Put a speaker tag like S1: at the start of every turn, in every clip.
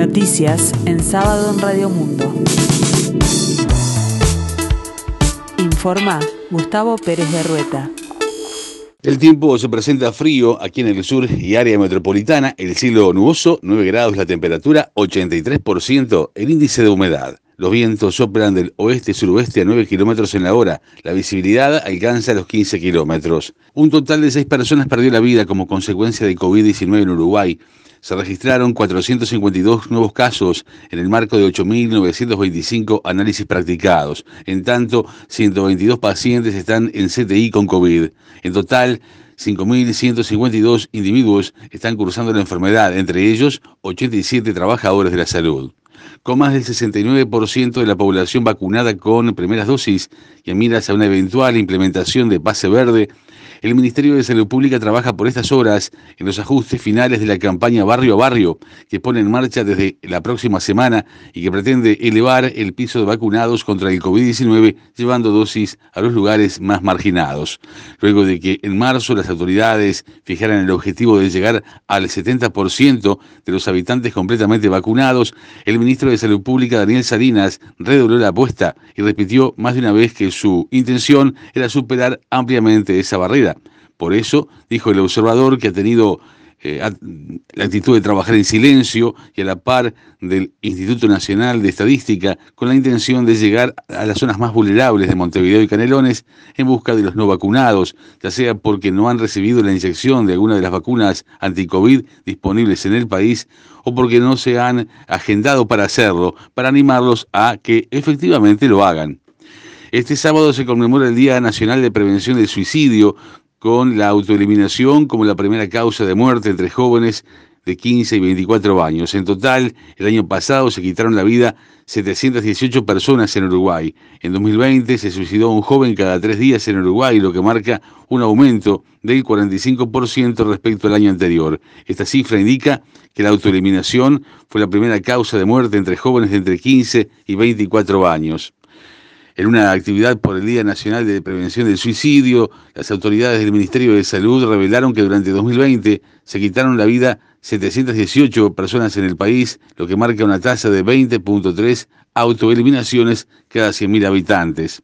S1: Noticias en sábado en Radio Mundo. Informa Gustavo Pérez de Rueta.
S2: El tiempo se presenta frío aquí en el sur y área metropolitana, el cielo nuboso, 9 grados la temperatura, 83% el índice de humedad. Los vientos soplan del oeste-suroeste a 9 kilómetros en la hora. La visibilidad alcanza los 15 kilómetros. Un total de 6 personas perdió la vida como consecuencia de COVID-19 en Uruguay. Se registraron 452 nuevos casos en el marco de 8.925 análisis practicados. En tanto, 122 pacientes están en CTI con COVID. En total, 5.152 individuos están cursando la enfermedad, entre ellos 87 trabajadores de la salud con más del 69% de la población vacunada con primeras dosis y en miras a una eventual implementación de pase verde, el Ministerio de Salud Pública trabaja por estas horas en los ajustes finales de la campaña Barrio a Barrio, que pone en marcha desde la próxima semana y que pretende elevar el piso de vacunados contra el COVID-19, llevando dosis a los lugares más marginados. Luego de que en marzo las autoridades fijaran el objetivo de llegar al 70% de los habitantes completamente vacunados, el ministro de Salud Pública, Daniel Salinas, redobló la apuesta y repitió más de una vez que su intención era superar ampliamente esa barrera por eso, dijo el observador, que ha tenido eh, la actitud de trabajar en silencio y a la par del Instituto Nacional de Estadística con la intención de llegar a las zonas más vulnerables de Montevideo y Canelones en busca de los no vacunados, ya sea porque no han recibido la inyección de alguna de las vacunas anti-COVID disponibles en el país o porque no se han agendado para hacerlo, para animarlos a que efectivamente lo hagan. Este sábado se conmemora el Día Nacional de Prevención del Suicidio, con la autoeliminación como la primera causa de muerte entre jóvenes de 15 y 24 años. En total, el año pasado se quitaron la vida 718 personas en Uruguay. En 2020 se suicidó un joven cada tres días en Uruguay, lo que marca un aumento del 45% respecto al año anterior. Esta cifra indica que la autoeliminación fue la primera causa de muerte entre jóvenes de entre 15 y 24 años. En una actividad por el Día Nacional de Prevención del Suicidio, las autoridades del Ministerio de Salud revelaron que durante 2020 se quitaron la vida 718 personas en el país, lo que marca una tasa de 20.3 autoeliminaciones cada 100.000 habitantes.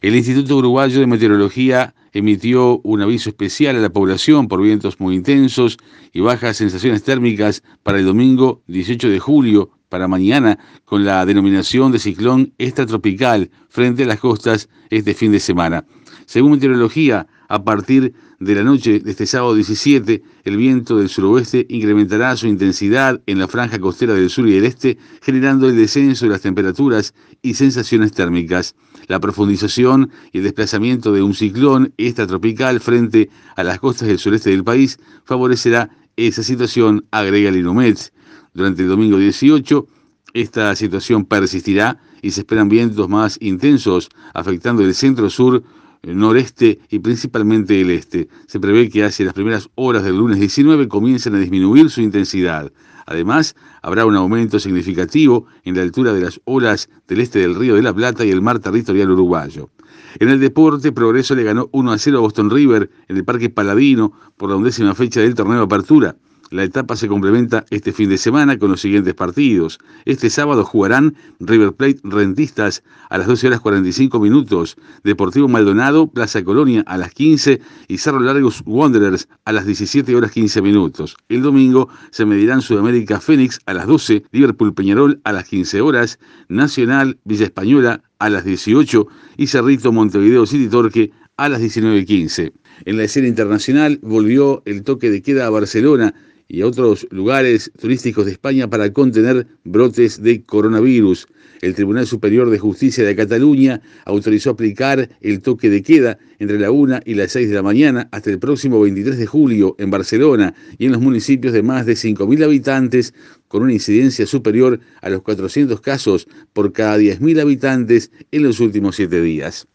S2: El Instituto Uruguayo de Meteorología emitió un aviso especial a la población por vientos muy intensos y bajas sensaciones térmicas para el domingo 18 de julio para mañana con la denominación de ciclón extratropical frente a las costas este fin de semana. Según meteorología, a partir de la noche de este sábado 17, el viento del suroeste incrementará su intensidad en la franja costera del sur y del este, generando el descenso de las temperaturas y sensaciones térmicas. La profundización y el desplazamiento de un ciclón extratropical frente a las costas del sureste del país favorecerá esa situación, agrega el Inumet. Durante el domingo 18, esta situación persistirá y se esperan vientos más intensos afectando el centro-sur, el noreste y principalmente el este. Se prevé que hacia las primeras horas del lunes 19 comiencen a disminuir su intensidad. Además, habrá un aumento significativo en la altura de las olas del este del Río de la Plata y el mar territorial uruguayo. En el deporte, Progreso le ganó 1 a 0 a Boston River en el Parque Paladino por la undécima fecha del torneo de apertura. La etapa se complementa este fin de semana con los siguientes partidos. Este sábado jugarán River Plate Rentistas a las 12 horas 45 minutos, Deportivo Maldonado, Plaza Colonia a las 15 y Cerro Largos Wanderers a las 17 horas 15 minutos. El domingo se medirán Sudamérica Fénix a las 12, Liverpool Peñarol a las 15 horas, Nacional Villa Española a las 18 y Cerrito Montevideo City Torque a las 19.15. En la escena internacional volvió el toque de queda a Barcelona y a otros lugares turísticos de España para contener brotes de coronavirus. El Tribunal Superior de Justicia de Cataluña autorizó aplicar el toque de queda entre la 1 y las 6 de la mañana hasta el próximo 23 de julio en Barcelona y en los municipios de más de 5.000 habitantes con una incidencia superior a los 400 casos por cada 10.000 habitantes en los últimos siete días.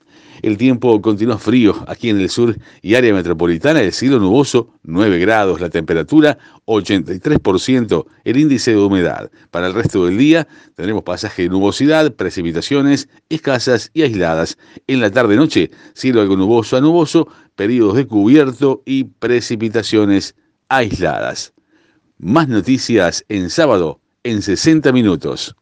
S2: El tiempo continúa frío aquí en el sur y área metropolitana, el cielo nuboso, 9 grados, la temperatura 83%, el índice de humedad. Para el resto del día tendremos pasaje de nubosidad, precipitaciones escasas y aisladas. En la tarde-noche, cielo algo nuboso a nuboso, periodos de cubierto y precipitaciones aisladas. Más noticias en sábado en 60 minutos.